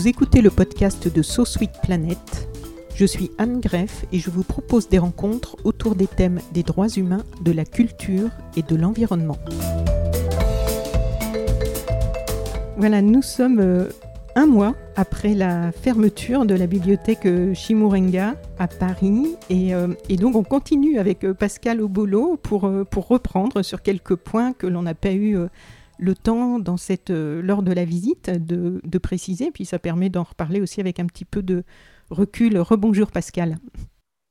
Vous écoutez le podcast de So Sweet Planet. Je suis Anne Greff et je vous propose des rencontres autour des thèmes des droits humains, de la culture et de l'environnement. Voilà, nous sommes euh, un mois après la fermeture de la bibliothèque Chimurenga à Paris et, euh, et donc on continue avec euh, Pascal Obolo pour, euh, reprendre sur quelques points que l'on n'a pas eu euh, le temps dans cette, euh, lors de la visite de, de préciser, puis ça permet d'en reparler aussi avec un petit peu de recul. Rebonjour Pascal.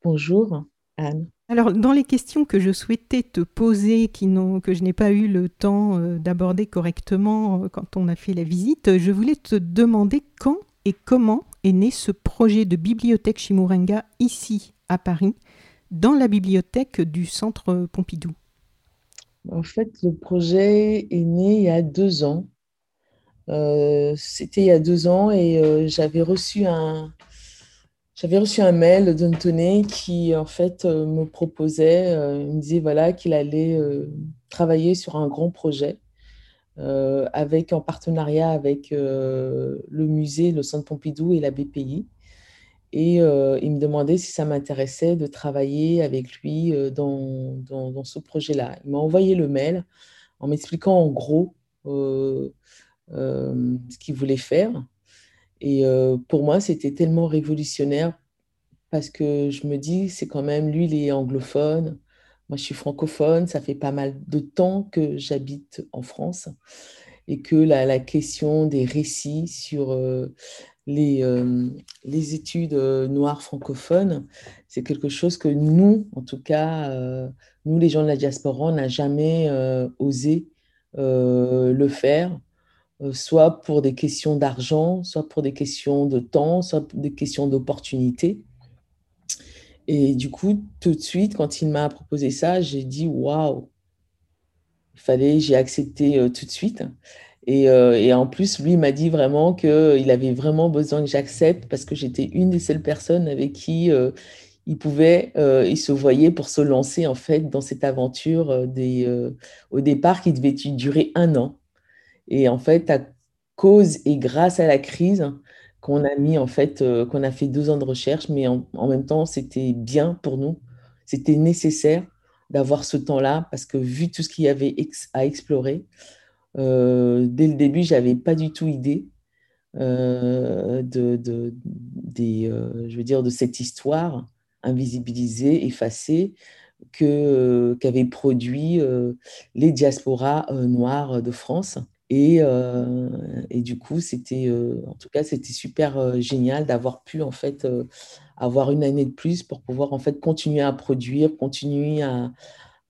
Bonjour Anne. Alors, dans les questions que je souhaitais te poser, qui que je n'ai pas eu le temps euh, d'aborder correctement euh, quand on a fait la visite, je voulais te demander quand et comment est né ce projet de bibliothèque Chimurenga ici à Paris, dans la bibliothèque du Centre Pompidou. En fait, le projet est né il y a deux ans. Euh, c'était il y a deux ans et euh, j'avais reçu un, j'avais reçu un mail d'Antoné qui en fait euh, me proposait, il me disait voilà qu'il allait travailler sur un grand projet avec en partenariat avec le musée, le Centre Pompidou et la BPI. Et il me demandait si ça m'intéressait de travailler avec lui dans, dans, ce projet-là. Il m'a envoyé le mail en m'expliquant en gros ce qu'il voulait faire. Et pour moi, c'était tellement révolutionnaire parce que je me dis, c'est quand même, lui, il est anglophone, moi, je suis francophone, ça fait pas mal de temps que j'habite en France et que la, question des récits sur les, euh, les études euh, noires francophones, c'est quelque chose que nous, en tout cas, euh, nous, les gens de la diaspora, on n'a jamais osé le faire, soit pour des questions d'argent, soit pour des questions de temps, soit pour des questions d'opportunité. Et du coup, tout de suite, quand il m'a proposé ça, j'ai dit waouh, fallait, j'ai accepté tout de suite. Et, euh, et en plus, lui m'a dit vraiment qu'il avait vraiment besoin que j'accepte parce que j'étais une des seules personnes avec qui euh, il pouvait, euh, il se voyait pour se lancer en fait dans cette aventure euh, euh, au départ qui devait durer un an. Et en fait, à cause et grâce à la crise, qu'on a mis en fait, euh, qu'on a fait deux ans de recherche, mais en, même temps, c'était bien pour nous. C'était nécessaire d'avoir ce temps-là parce que vu tout ce qu'il y avait à explorer, euh, dès le début, j'avais pas du tout idée euh, de, de, des, euh, je veux dire, de cette histoire invisibilisée, effacée, que, qu'avaient produit les diasporas noires de France. Et, et du coup, c'était, en tout cas, c'était super génial d'avoir pu en fait avoir une année de plus pour pouvoir en fait continuer à produire, continuer à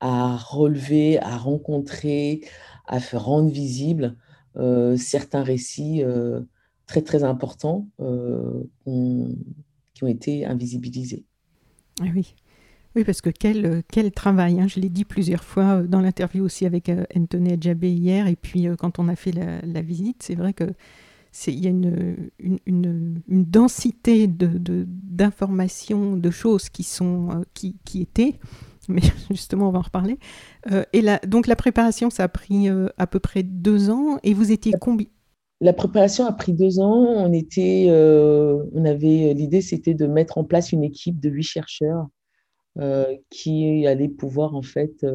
relever, à rencontrer, à faire rendre visible euh, certains récits euh, très très importants euh, qui ont été invisibilisés. Ah oui. Oui, parce que quel, euh, quel travail, hein. je l'ai dit plusieurs fois dans l'interview aussi avec Anthony Adjabé hier, et puis quand on a fait la, visite, c'est vrai que il y a une, une, densité de, de- d'informations, de choses qui, sont, qui, qui étaient, mais justement on va en reparler. Euh, et la, donc la préparation, ça a pris euh, à peu près deux ans, et vous étiez combien La préparation a pris deux ans. On était, euh, on avait l'idée, c'était de mettre en place une équipe de huit chercheurs qui allaient pouvoir en fait,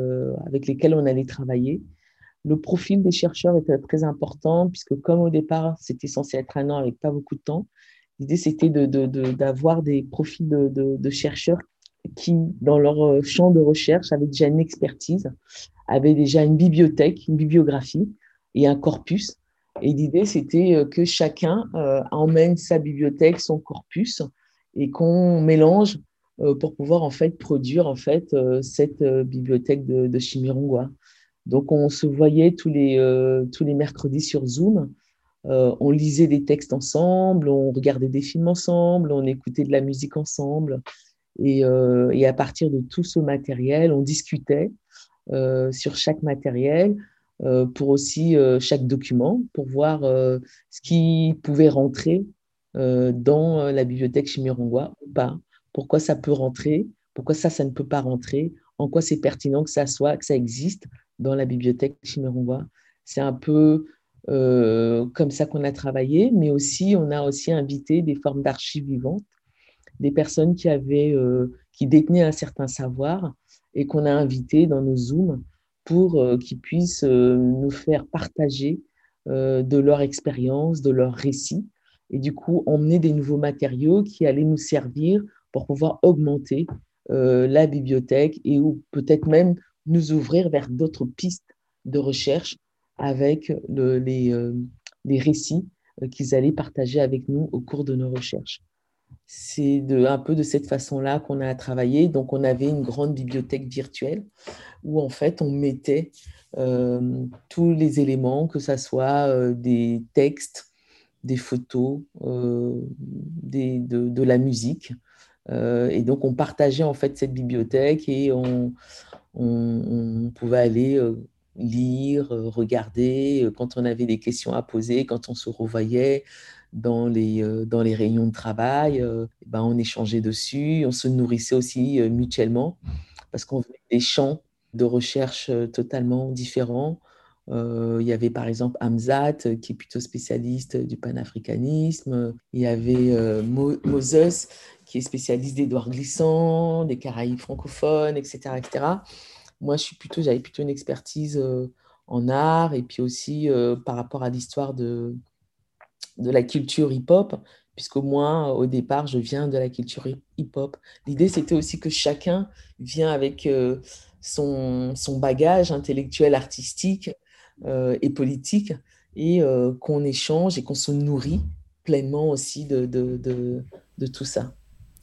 avec lesquels on allait travailler. Le profil des chercheurs était très important puisque comme au départ c'était censé être un an avec pas beaucoup de temps, l'idée c'était de, de- de- d'avoir des profils de chercheurs qui, dans leur euh, champ de recherche, avaient déjà une expertise, avaient déjà une bibliothèque, une bibliographie et un corpus. Et l'idée, c'était euh, que chacun euh, emmène sa bibliothèque, son corpus, et qu'on mélange pour pouvoir en fait produire en fait cette bibliothèque de, de Chimirongwa. Donc on se voyait tous les, tous les mercredis sur Zoom. on lisait des textes ensemble, on regardait des films ensemble, on écoutait de la musique ensemble. Et, et à partir de tout ce matériel, on discutait sur chaque matériel, euh, pour aussi euh, chaque document, pour voir euh, ce qui pouvait rentrer dans la bibliothèque Chimirongwa ou pas, pourquoi ça peut rentrer, pourquoi ça, ça ne peut pas rentrer, en quoi c'est pertinent que ça soit, que ça existe dans la bibliothèque Chimirongwa. C'est un peu comme ça qu'on a travaillé, mais aussi on a aussi invité des formes d'archives vivantes, des personnes qui avaient, qui détenaient un certain savoir et qu'on a invité dans nos zooms pour euh, qu'ils puissent euh, nous faire partager euh, de leur expérience, de leur récit, et du coup emmener des nouveaux matériaux qui allaient nous servir pour pouvoir augmenter la bibliothèque et peut-être même nous ouvrir vers d'autres pistes de recherche avec les, récits qu'ils allaient partager avec nous au cours de nos recherches. C'est un peu de cette façon-là qu'on a travaillé. Donc, on avait une grande bibliothèque virtuelle où, en fait, on mettait euh, tous les éléments, que ce soit euh, des textes, des photos, euh, de, la musique. et donc, on partageait, en fait, cette bibliothèque et on, on pouvait aller lire, regarder, quand on avait des questions à poser, quand on se revoyait, dans les, euh, dans les réunions de travail, euh, ben on échangeait dessus, on se nourrissait aussi euh, mutuellement parce qu'on faisait des champs de recherche totalement différents. il y avait par exemple Hamzat, qui est plutôt spécialiste du panafricanisme. Il y avait Moses, qui est spécialiste d'Édouard Glissant, des Caraïbes francophones, etc. etc. Moi, je suis plutôt, j'avais plutôt une expertise en art et puis aussi par rapport à l'histoire de, de la culture hip-hop, puisqu'au moins, au départ, je viens de la culture hip-hop. L'idée, c'était aussi que chacun vient avec euh, son, son, bagage intellectuel, artistique euh, et politique, et euh, qu'on échange et qu'on se nourrit pleinement aussi de, de, de, tout ça.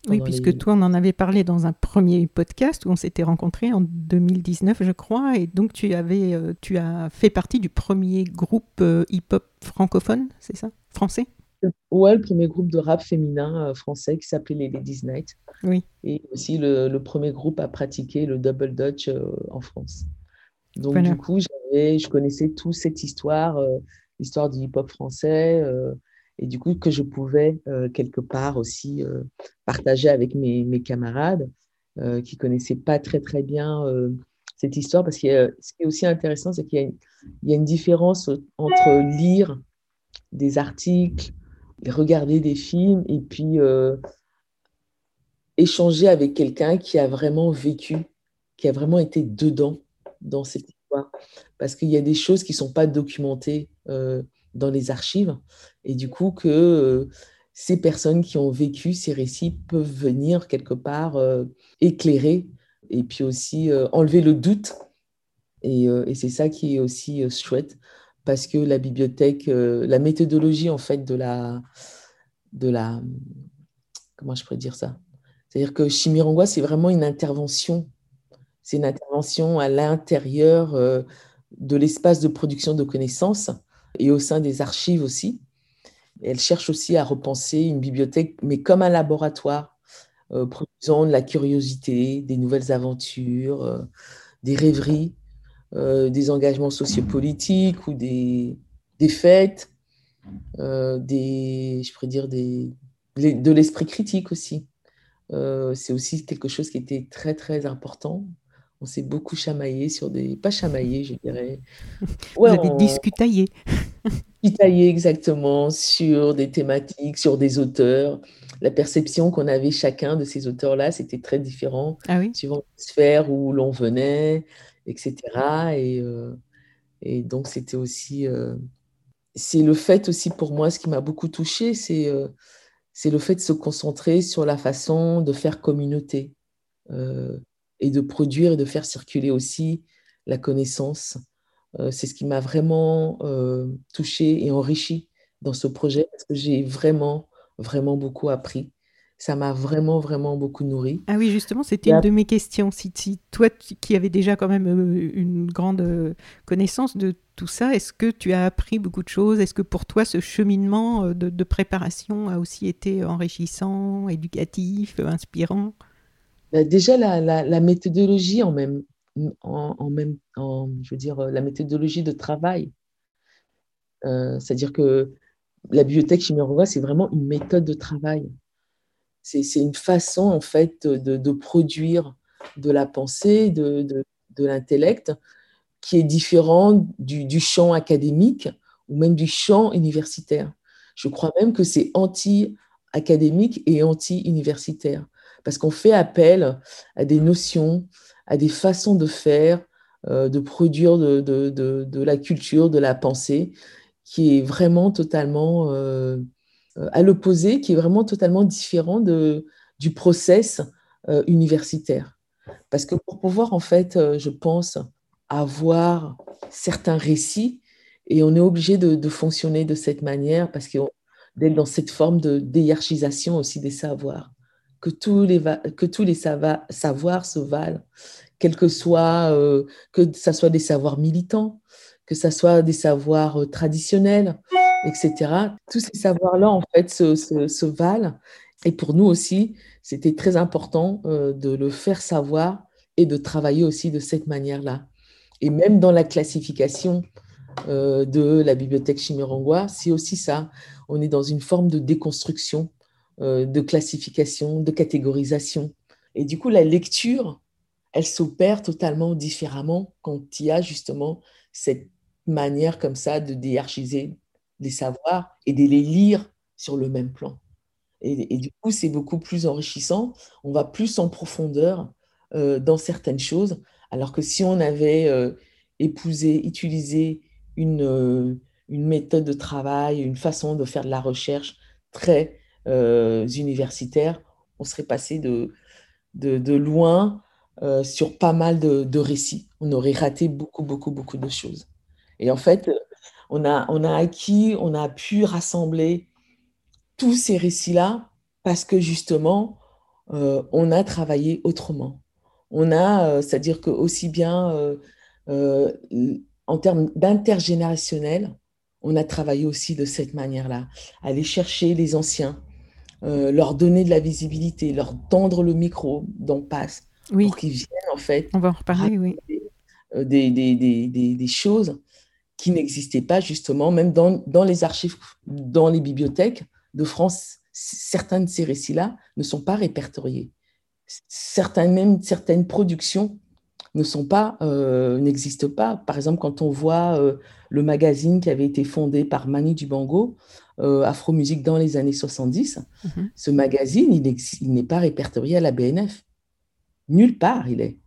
Oui, puisque toi, on en avait parlé dans un premier podcast où on s'était rencontrés en 2019, je crois, et donc tu, avais, tu as fait partie du premier groupe hip-hop francophone, c'est ça? Français? Ouais, le premier groupe de rap féminin euh, français qui s'appelait les Ladies Night. Oui. Et aussi le, premier groupe à pratiquer le double dutch euh, en France. Donc du coup, je connaissais toute cette histoire, euh, l'histoire du hip-hop français, et du coup que je pouvais quelque part aussi partager avec mes, mes camarades qui connaissaient pas très très bien cette histoire, parce que ce qui est aussi intéressant, c'est qu'il y, y, a une différence entre lire des articles, regarder des films et puis euh, échanger avec quelqu'un qui a vraiment vécu, qui a vraiment été dedans dans cette histoire. Parce qu'il y a des choses qui ne sont pas documentées euh, dans les archives et du coup que euh, ces personnes qui ont vécu ces récits peuvent venir quelque part éclairer et puis aussi enlever le doute. Et, et c'est ça qui est aussi chouette parce que la bibliothèque, euh, la méthodologie en fait de la, de la, comment je pourrais dire ça? C'est-à-dire que Chimirongwa, c'est vraiment une intervention, c'est une intervention à l'intérieur euh, de l'espace de production de connaissances et au sein des archives aussi. elle cherche aussi à repenser une bibliothèque, mais comme un laboratoire, euh, produisant de la curiosité, des nouvelles aventures, des rêveries euh, des engagements sociopolitiques ou des, des fêtes, euh, des, je pourrais dire des, de l'esprit critique aussi. Euh, c'est aussi quelque chose qui était très très important. On s'est beaucoup chamaillé sur des, pas chamaillé, je dirais. Ouais, Vous avez discutaillé. discutaillé exactement sur des thématiques, sur des auteurs. La perception qu'on avait chacun de ces auteurs-là, c'était très différent ah oui? suivant la sphère où l'on venait, etc. Et, euh, et donc, c'était aussi. Euh, c'est le fait aussi pour moi, ce qui m'a beaucoup touché, c'est euh, le fait de se concentrer sur la façon de faire communauté et de produire et de faire circuler aussi la connaissance. c'est ce qui m'a vraiment touché et enrichi dans ce projet parce que j'ai vraiment, vraiment beaucoup appris. Ça m'a vraiment, vraiment beaucoup nourri. Ah oui, justement, c'était une de mes questions. Si, toi, qui avais déjà quand même euh, une grande euh, connaissance de tout ça, est-ce que tu as appris beaucoup de choses? Est-ce que pour toi, ce cheminement euh, de, préparation a aussi été enrichissant, éducatif, inspirant? Bah, Déjà, la, méthodologie en même, en, même en, je veux dire, la méthodologie de travail. C'est-à-dire que la bibliothèque Chiméroga, c'est vraiment une méthode de travail. C'est une façon, en fait, de, produire de la pensée, de, l'intellect, qui est différent du, champ académique ou même du champ universitaire. Je crois même que c'est anti-académique et anti-universitaire, parce qu'on fait appel à des notions, à des façons de faire, euh, de produire de, la culture, de la pensée, qui est vraiment totalement euh, à l'opposé, qui est vraiment totalement différent du process euh, universitaire. Parce que pour pouvoir, en fait, je pense, avoir certains récits, et on est obligé de, fonctionner de cette manière, parce d'être dans cette forme de déhiérarchisation aussi des savoirs, que tous les, savoirs se valent, quel que soit, que ça soit des savoirs militants, que ce soit des savoirs euh, traditionnels, etc. Tous ces savoirs-là, en fait, se, valent. Et pour nous aussi, c'était très important euh, de le faire savoir et de travailler aussi de cette manière-là. Et même dans la classification euh, de la bibliothèque Chimirangwa, c'est aussi ça. On est dans une forme de déconstruction, de classification, de catégorisation. Et du coup, la lecture, elle s'opère totalement différemment quand il y a justement cette manière comme ça de déarchiser les savoirs et de les lire sur le même plan. Et, du coup, c'est beaucoup plus enrichissant. On va plus en profondeur euh, dans certaines choses, alors que si on avait euh, épousé, utilisé une, euh, une méthode de travail, une façon de faire de la recherche très universitaire, on serait passé de, loin sur pas mal de récits. On aurait raté beaucoup, beaucoup, beaucoup de choses. Et en fait, on a, on a acquis, on a pu rassembler tous ces récits-là parce que justement, euh, on a travaillé autrement. On a, euh, c'est-à-dire que aussi bien euh, en termes d'intergénérationnel, on a travaillé aussi de cette manière-là, aller chercher les anciens, leur donner de la visibilité, leur tendre le micro dont passe, pour qu'ils viennent en fait. On va en reparler, oui. Des, des, des, des, choses qui n'existaient pas justement, même dans, dans, les archives, dans les bibliothèques de France, certains de ces récits-là ne sont pas répertoriés. Certains, même certaines productions ne sont pas, euh, n'existent pas. Par exemple, quand on voit euh, le magazine qui avait été fondé par Mani Dubango, euh, Afro Musique dans les années 70, mhm. ce magazine, il n'est pas répertorié à la BNF. Nulle part il est.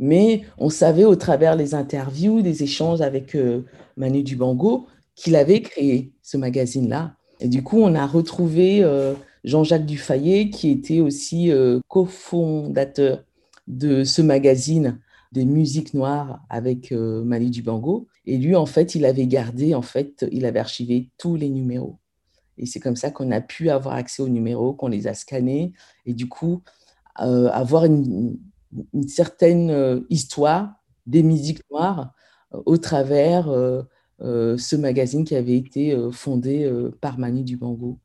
Mais on savait au travers des interviews, des échanges avec euh, Manu Dubango, qu'il avait créé ce magazine-là. Et du coup, on a retrouvé euh, Jean-Jacques Dufayet, qui était aussi euh, cofondateur de ce magazine des musiques noires avec Manu Dubango. Et lui, en fait, il avait gardé, en fait, il avait archivé tous les numéros. Et c'est comme ça qu'on a pu avoir accès aux numéros, qu'on les a scannés, et du coup, avoir une, une certaine euh, histoire des musiques noires euh, au travers euh, ce magazine qui avait été fondé par Mani Dubango.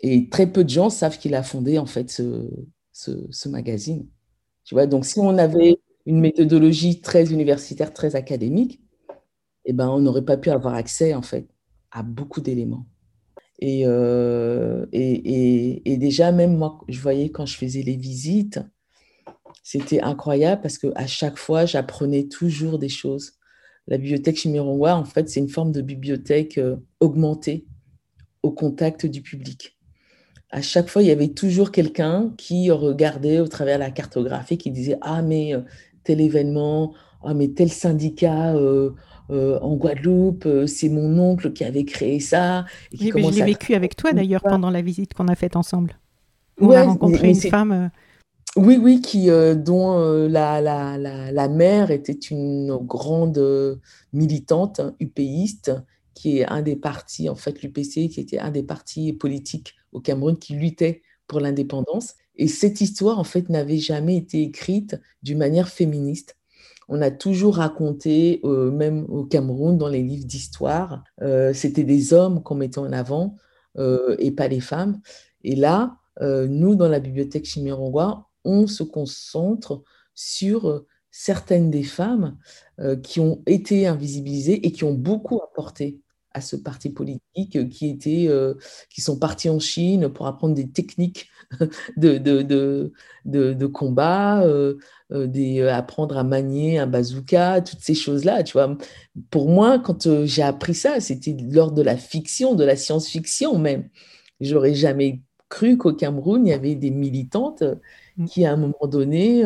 Et très peu de gens savent qu'il a fondé en fait ce, ce, magazine. Tu vois, donc si on avait une méthodologie très universitaire, très académique, eh ben, on n'aurait pas pu avoir accès en fait à beaucoup d'éléments. Et, et, et, déjà, même moi, je voyais quand je faisais les visites, c'était incroyable parce qu'à chaque fois, j'apprenais toujours des choses. La bibliothèque Chimironwa, en fait, c'est une forme de bibliothèque euh, augmentée au contact du public. À chaque fois, il y avait toujours quelqu'un qui regardait au travers la cartographie, qui disait Ah, mais euh, tel événement, ah, mais tel syndicat euh, en Guadeloupe, c'est mon oncle qui avait créé ça. Et je l'ai vécu avec toi d'ailleurs pendant la visite qu'on a faite ensemble. On a rencontré une femme. Oui, oui, qui, euh, dont euh, la, la, la, mère était une grande euh, militante UPiste, qui est un des partis, en fait, l'UPC, qui était un des partis politiques au Cameroun qui luttait pour l'indépendance. Et cette histoire, en fait, n'avait jamais été écrite d'une manière féministe. On a toujours raconté, même au Cameroun, dans les livres d'histoire, c'était des hommes qu'on mettait en avant et pas les femmes. Et là, nous, dans la bibliothèque Chimirongois, on se concentre sur certaines des femmes qui ont été invisibilisées et qui ont beaucoup apporté à ce parti politique qui, était, qui sont partis en Chine pour apprendre des techniques de, de, de, combat, euh, des, euh, apprendre à manier un bazooka, toutes ces choses-là. Tu vois, pour moi, quand euh, j'ai appris ça, c'était lors de la fiction, de la science-fiction même. J'aurais jamais cru qu'au Cameroun, il y avait des militantes. Qui, à un moment donné,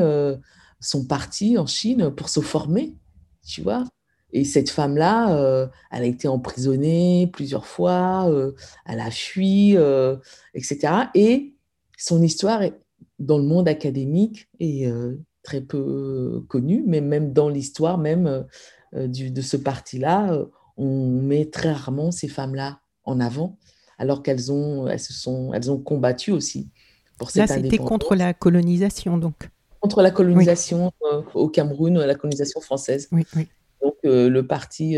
sont parties en Chine pour se former, tu vois. Et cette femme-là, elle a été emprisonnée plusieurs fois, elle a fui, etc. Et son histoire dans le monde académique est très peu connu, mais même dans l'histoire même euh, euh, de ce parti-là, euh, on met très rarement ces femmes-là en avant, alors qu'elles ont, elles se sont, elles ont combattu aussi pour cette Là, c'était contre la colonisation, donc. Contre la colonisation au Cameroun, la colonisation française. Oui, oui. Donc, le parti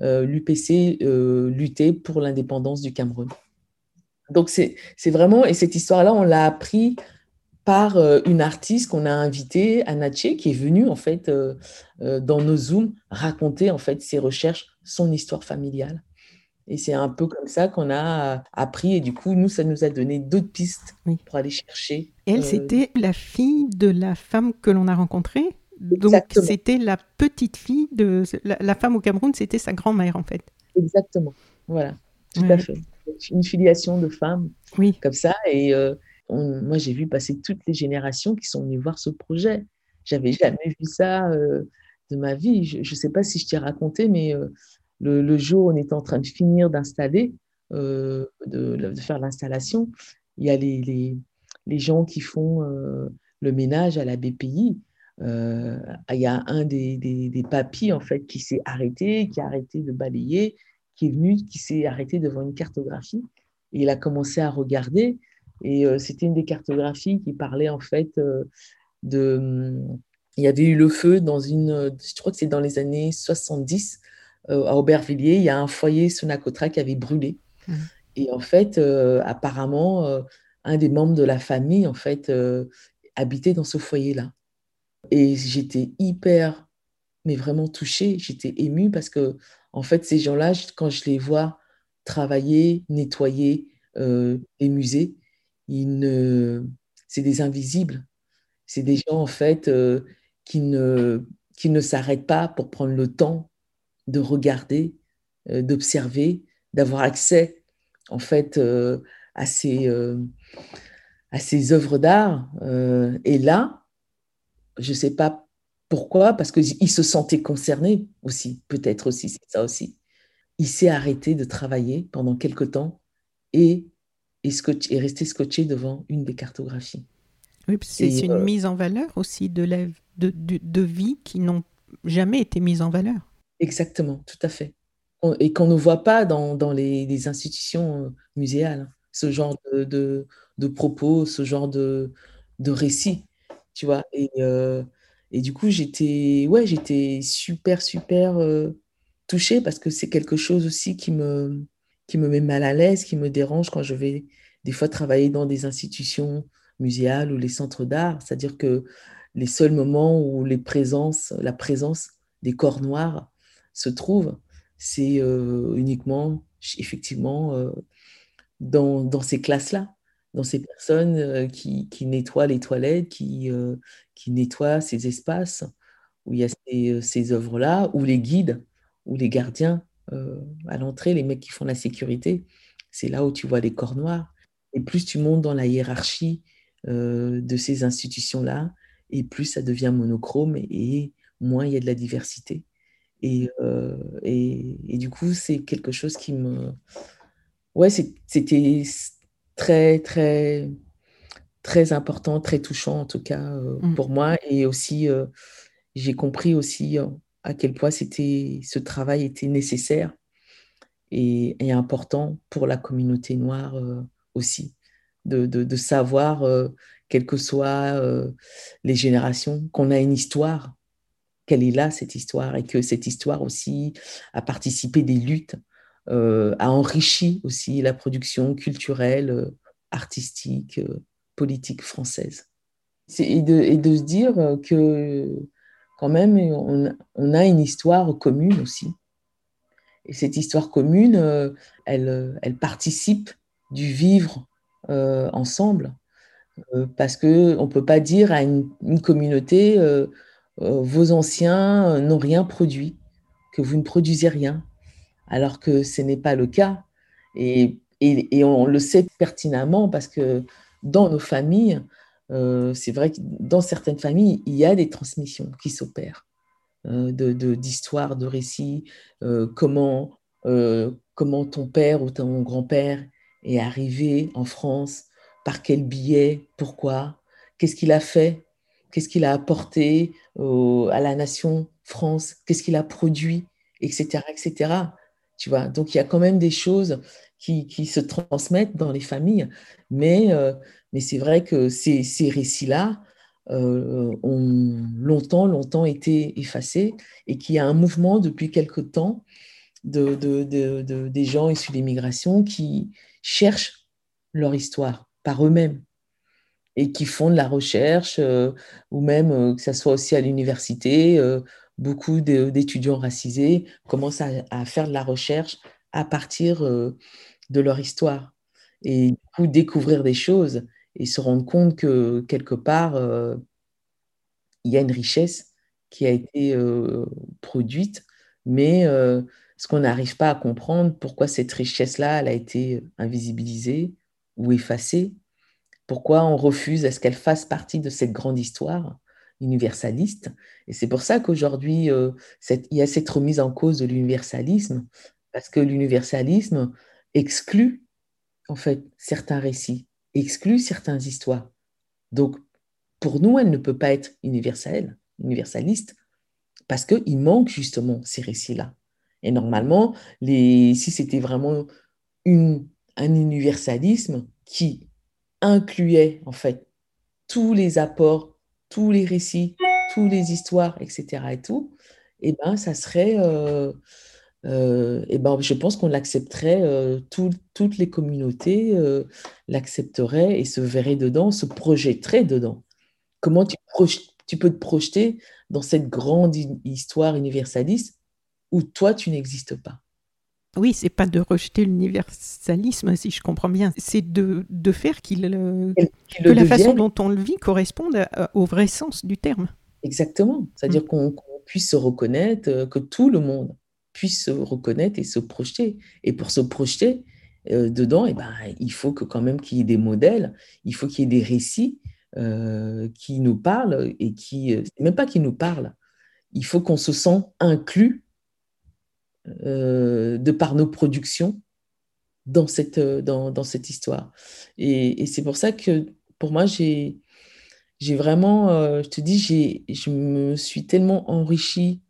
l'UPC luttait pour l'indépendance du Cameroun. Donc, c'est vraiment, et cette histoire-là, on l'a appris par euh, une artiste qu'on a invitée, Anache, qui est venue en fait euh, euh, dans nos Zooms raconter en fait ses recherches, son histoire familiale. Et c'est un peu comme ça qu'on a appris. Et du coup, nous, ça nous a donné d'autres pistes pour aller chercher. Elle, c'était la fille de la femme que l'on a rencontrée. Donc, c'était la petite fille de la, femme au Cameroun, c'était sa grand-mère en fait. Exactement. Voilà, tout à fait. Une filiation de femmes oui. comme ça. Et moi, j'ai vu passer toutes les générations qui sont venues voir ce projet. J'avais jamais vu ça euh, de ma vie. Je ne sais pas si je t'ai raconté, mais euh, le, jour où on était en train de finir d'installer, euh, de, faire l'installation, il y a les, les, les, gens qui font le ménage à la BPI. il y a un des, des, des papis en fait qui s'est arrêté, qui a arrêté de balayer, qui est venu, qui s'est arrêté devant une cartographie. Il a commencé à regarder et euh, c'était une des cartographies qui parlait en fait euh, de. Il y avait eu le feu dans une. Je crois que c'est dans les années 70 euh, à Aubervilliers. Il y a un foyer Sonacotra qui avait brûlé. Mmh. Et en fait, apparemment, un des membres de la famille en fait habitait dans ce foyer-là. Et j'étais hyper, mais vraiment touchée. J'étais émue parce que en fait, ces gens-là, quand je les vois travailler, nettoyer les musées, ne... c'est des invisibles. C'est des gens, en fait, euh, qui ne, qui ne s'arrêtent pas pour prendre le temps de regarder, euh, d'observer, d'avoir accès, en fait, euh, à, ces, à ces œuvres d'art. et là, je ne sais pas pourquoi, parce qu'il se sentait concerné aussi, peut-être aussi, c'est ça aussi. Il s'est arrêté de travailler pendant quelque temps et et, rester scotché devant une des cartographies. Oui, c'est une euh, mise en valeur aussi de, la, de, de, vie qui n'ont jamais été mises en valeur. Exactement, tout à fait. Et qu'on ne voit pas dans, dans les, institutions euh, muséales, hein. ce genre de, de, propos, ce genre de, de récits, tu vois. Et, euh, et du coup, j'étais ouais, j'étais super, super touchée parce que c'est quelque chose aussi qui me, qui me met mal à l'aise, qui me dérange quand je vais des fois travailler dans des institutions muséales ou les centres d'art. C'est-à-dire que les seuls moments où les présences, la présence des corps noirs se trouve, c'est euh, uniquement, effectivement, euh, dans, dans, ces classes-là, dans ces personnes euh, qui, qui, nettoient les toilettes, qui, qui nettoient ces espaces où il y a ces, ces œuvres-là, ou les guides, ou les gardiens à l'entrée, les mecs qui font la sécurité, c'est là où tu vois les corps noirs. Et plus tu montes dans la hiérarchie de ces institutions-là, et plus ça devient monochrome et, moins il y a de la diversité. Euh, et, et, du coup, c'est quelque chose qui me... Ouais, c'était très, très, très important, très touchant en tout cas mmh. pour moi. Et aussi, j'ai compris aussi à quel point c'était, ce travail était nécessaire et, important pour la communauté noire euh, aussi, de, savoir, euh, quelles que soient euh, les générations, qu'on a une histoire, qu'elle est là, cette histoire, et que cette histoire aussi a participé des luttes, a enrichi aussi la production culturelle, artistique, politique française. Et de, de, se dire que quand même, on, a une histoire commune aussi. Et cette histoire commune, euh, elle, participe du vivre euh, ensemble. Euh, parce qu'on ne peut pas dire à une, communauté, vos anciens n'ont rien produit, que vous ne produisez rien, alors que ce n'est pas le cas. Et, on le sait pertinemment parce que dans nos familles, euh, c'est vrai que dans certaines familles, il y a des transmissions qui s'opèrent euh, d'histoires, de, récits, euh, comment, comment ton père ou ton grand-père est arrivé en France, par quel billet, pourquoi, qu'est-ce qu'il a fait, qu'est-ce qu'il a apporté à la nation France, qu'est-ce qu'il a produit, etc., etc. Tu vois, donc il y a quand même des choses qui, se transmettent dans les familles, mais mais c'est vrai que ces, récits-là euh, ont longtemps, longtemps été effacés et qu'il y a un mouvement depuis quelque temps de, de, de, des gens issus de l'immigration qui cherchent leur histoire par eux-mêmes et qui font de la recherche, euh, ou même euh, que ce soit aussi à l'université, beaucoup d'étudiants racisés commencent à, à, faire de la recherche à partir de leur histoire. Et du découvrir des choses et se rendre compte que quelque part, euh, il y a une richesse qui a été euh, produite, mais euh, ce qu'on n'arrive pas à comprendre, pourquoi cette richesse-là, elle a été invisibilisée ou effacée, pourquoi on refuse à ce qu'elle fasse partie de cette grande histoire universaliste. Et c'est pour ça qu'aujourd'hui, il y a cette remise en cause de l'universalisme, parce que l'universalisme exclut en fait certains récits exclut certaines histoires. Donc, pour nous, elle ne peut pas être universelle, universaliste, parce qu'il manque justement ces récits-là. Et normalement, si c'était vraiment un universalisme qui incluait en fait tous les apports, tous les récits, toutes les histoires, etc. et tout, et eh ben, ça serait euh, euh, et ben, je pense qu'on l'accepterait, euh, toutes les communautés euh, l'accepteraient et se verraient dedans, se projetteraient dedans. Comment tu, tu peux te projeter dans cette grande histoire universaliste où toi, tu n'existes pas? Oui, c'est pas de rejeter l'universalisme, si je comprends bien, c'est de, de, faire qu'il, que la façon dont on le vit corresponde au vrai sens du terme. Exactement, c'est-à-dire mm. qu'on puisse se reconnaître, que tout le monde puisse se reconnaître et se projeter. Et pour se projeter euh, dedans, et eh ben, il faut que quand même qu'il y ait des modèles, il faut qu'il y ait des récits euh, qui nous parlent et qui, euh, même pas qui nous parlent, il faut qu'on se sent inclus de par nos productions dans cette, dans, dans cette histoire. Et, et c'est pour ça que pour moi, j'ai vraiment, je te dis, je me suis tellement enrichie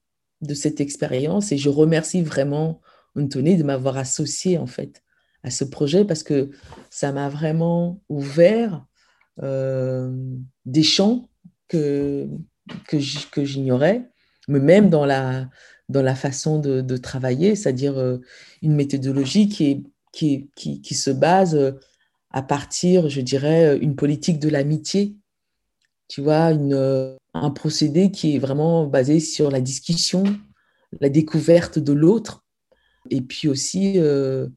de cette expérience et je remercie vraiment Anthony de m'avoir associé en fait à ce projet parce que ça m'a vraiment ouvert euh, des champs que, que j'ignorais, mais même dans la, dans la façon de, travailler, c'est-à-dire euh, une méthodologie qui, se base à partir, je dirais, une politique de l'amitié, tu vois, un procédé qui est vraiment basé sur la discussion, la découverte de l'autre, et puis aussi euh,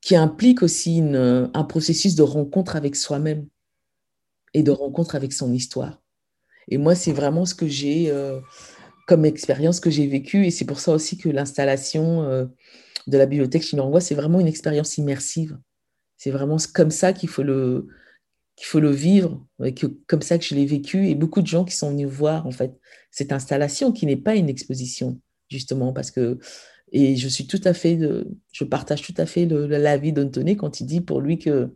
qui implique aussi un processus de rencontre avec soi-même et de rencontre avec son histoire. Et moi, c'est vraiment ce que j'ai euh, comme expérience que j'ai vécue, et c'est pour ça aussi que l'installation euh, de la bibliothèque chinoise, c'est vraiment une expérience immersive. C'est vraiment comme ça qu'il faut le, qu'il faut le vivre, et que, comme ça que je l'ai vécu, et beaucoup de gens qui sont venus voir en fait cette installation qui n'est pas une exposition, justement, parce que et je suis tout à fait, de, je partage tout à fait l'avis d'Anthony quand il dit pour lui que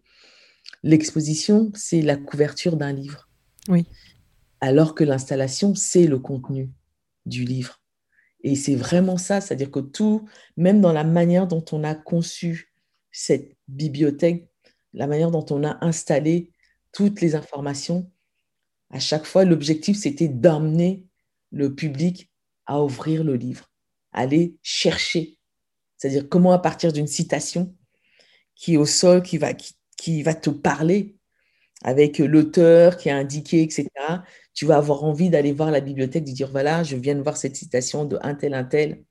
l'exposition, c'est la couverture d'un livre. Oui. Alors que l'installation, c'est le contenu du livre. Et c'est vraiment ça, c'est-à-dire que tout, même dans la manière dont on a conçu cette bibliothèque, la manière dont on a installé toutes les informations, à chaque fois, l'objectif, c'était d'amener le public à ouvrir le livre, aller chercher. C'est-à-dire comment, à partir d'une citation qui est au sol, qui va, qui, va te parler, avec l'auteur qui a indiqué, etc., tu vas avoir envie d'aller voir la bibliothèque, de dire, voilà, je viens de voir cette citation de un tel, un tel.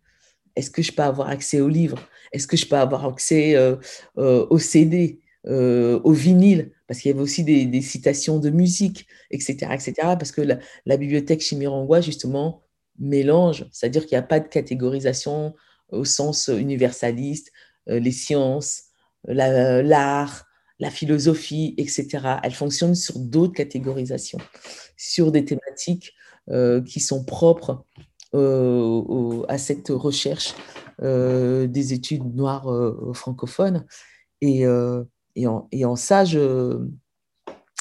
Est-ce que je peux avoir accès au livre? Est-ce que je peux avoir accès euh, euh, au CD, euh, au vinyle? Parce qu'il y avait aussi des, citations de musique, etc. etc. parce que la, bibliothèque chez Mirangua, justement, mélange, c'est-à-dire qu'il n'y a pas de catégorisation au sens universaliste, les sciences, l'art, la, philosophie, etc. Elle fonctionne sur d'autres catégorisations, sur des thématiques qui sont propres à cette recherche euh, des études noires euh, francophones. Et, euh, et, en, et, en, ça, je,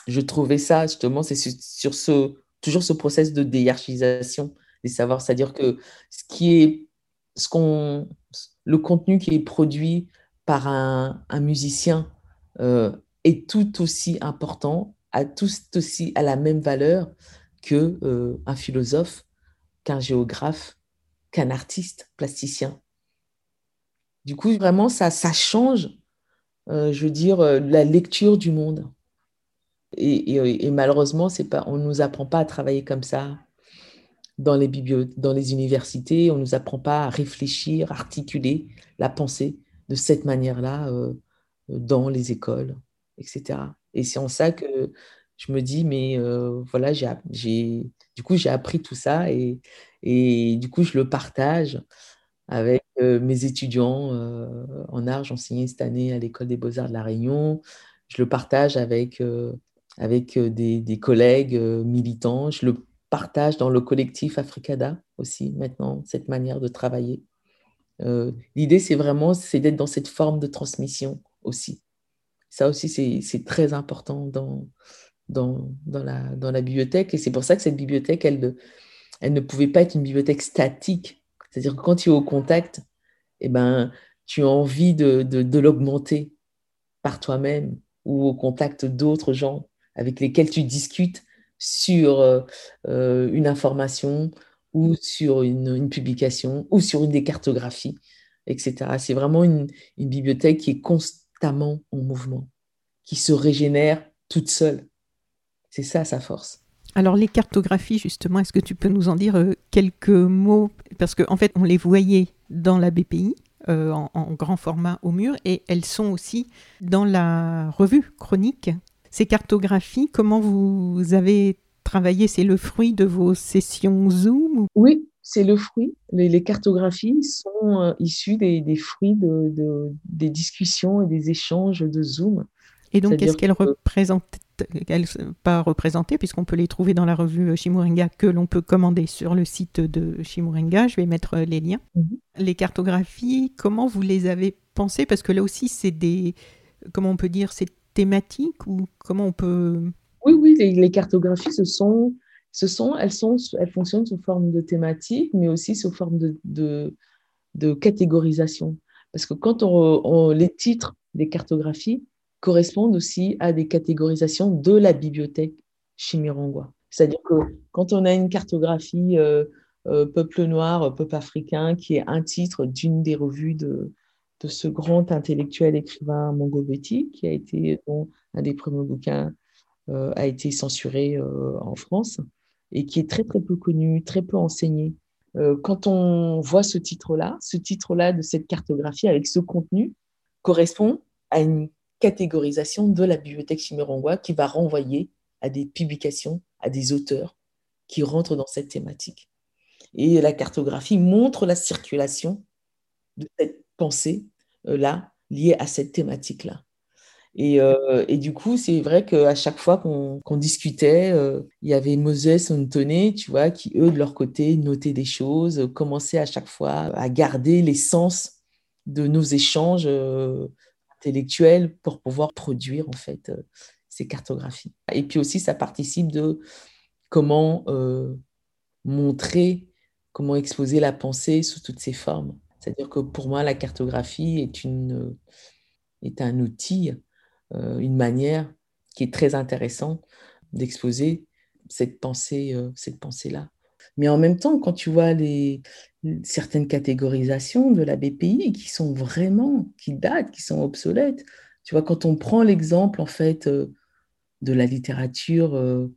je trouvais ça, justement, c'est sur, ce, toujours ce process de déhiérarchisation des savoirs, c'est-à-dire que ce qui est, ce qu'on, le contenu qui est produit par un musicien est tout aussi important, a tout aussi à la même valeur que un philosophe qu'un géographe, qu'un artiste plasticien. Du coup, vraiment, ça, change, euh, je veux dire, euh, la lecture du monde. Et, malheureusement, pas, on ne nous apprend pas à travailler comme ça dans les dans les universités. On ne nous apprend pas à réfléchir, articuler la pensée de cette manière-là euh, dans les écoles, etc. Et c'est en ça que je me dis, mais voilà, j'ai du coup, j'ai appris tout ça et, du coup, je le partage avec euh, mes étudiants euh, en art. J'enseignais cette année à l'École des beaux-arts de La Réunion. Je le partage avec, euh, avec des, des, collègues militants. Je le partage dans le collectif Africada aussi, maintenant, cette manière de travailler. L'idée, c'est vraiment d'être dans cette forme de transmission aussi. Ça aussi, c'est très important dans, dans, dans, la, dans la bibliothèque. Et c'est pour ça que cette bibliothèque, elle, elle ne pouvait pas être une bibliothèque statique. C'est-à-dire que quand tu es au contact, eh ben, tu as envie de, de, l'augmenter par toi-même ou au contact d'autres gens avec lesquels tu discutes sur euh, euh, une information ou sur une, une, publication ou sur une des cartographies, etc. C'est vraiment une, une bibliothèque qui est constamment en mouvement, qui se régénère toute seule. C'est ça sa force. Alors les cartographies, justement, est-ce que tu peux nous en dire euh, quelques mots? Parce qu'en en fait, on les voyait dans la BPI, euh, en, grand format au mur, et elles sont aussi dans la revue chronique. Ces cartographies, comment vous avez travaillé? C'est le fruit de vos sessions Zoom Oui, c'est le fruit. Les, cartographies sont euh, issues des, fruits de, des discussions et des échanges de Zoom. Et donc, est-ce qu'elles représentent pas représentées, puisqu'on peut les trouver dans la revue Chimurenga que l'on peut commander sur le site de Chimurenga. Je vais mettre les liens. Mhm. Les cartographies, comment vous les avez pensées? Parce que là aussi, c'est des, comment on peut dire, c'est thématique ou comment on peut... Oui, oui, les, cartographies, ce sont, ce sont, elles, sont, elles fonctionnent sous forme de thématique, mais aussi sous forme de, de, catégorisation. Parce que quand on, les titres des cartographies, correspondent aussi à des catégorisations de la bibliothèque chimirangois. C'est-à-dire que quand on a une cartographie euh, euh, peuple noir, peuple africain, qui est un titre d'une des revues de, de ce grand intellectuel écrivain Mongo Betty, qui a été, dont un des premiers bouquins euh, a été censuré en France et qui est très très peu connu, très peu enseigné. quand on voit ce titre-là, ce titre-là de cette cartographie avec ce contenu correspond à une catégorisation de la bibliothèque chimérongois qui va renvoyer à des publications, à des auteurs qui rentrent dans cette thématique. Et la cartographie montre la circulation de cette pensée-là euh, liée à cette thématique-là. Et, euh, et, du coup, c'est vrai qu'à chaque fois qu'on discutait, euh, il y avait Moses et tu vois, qui, eux, de leur côté, notaient des choses, commençaient à chaque fois à garder l'essence de nos échanges intellectuelle pour pouvoir produire en fait euh, ces cartographies. Et puis aussi, ça participe de comment euh, montrer, comment exposer la pensée sous toutes ses formes. C'est-à-dire que pour moi, la cartographie est, une, est un outil une manière qui est très intéressante d'exposer cette pensée, cette pensée-là. Mais en même temps, quand tu vois les, certaines catégorisations de la BPI qui sont vraiment, qui datent, qui sont obsolètes, tu vois, quand on prend l'exemple, en fait, de la littérature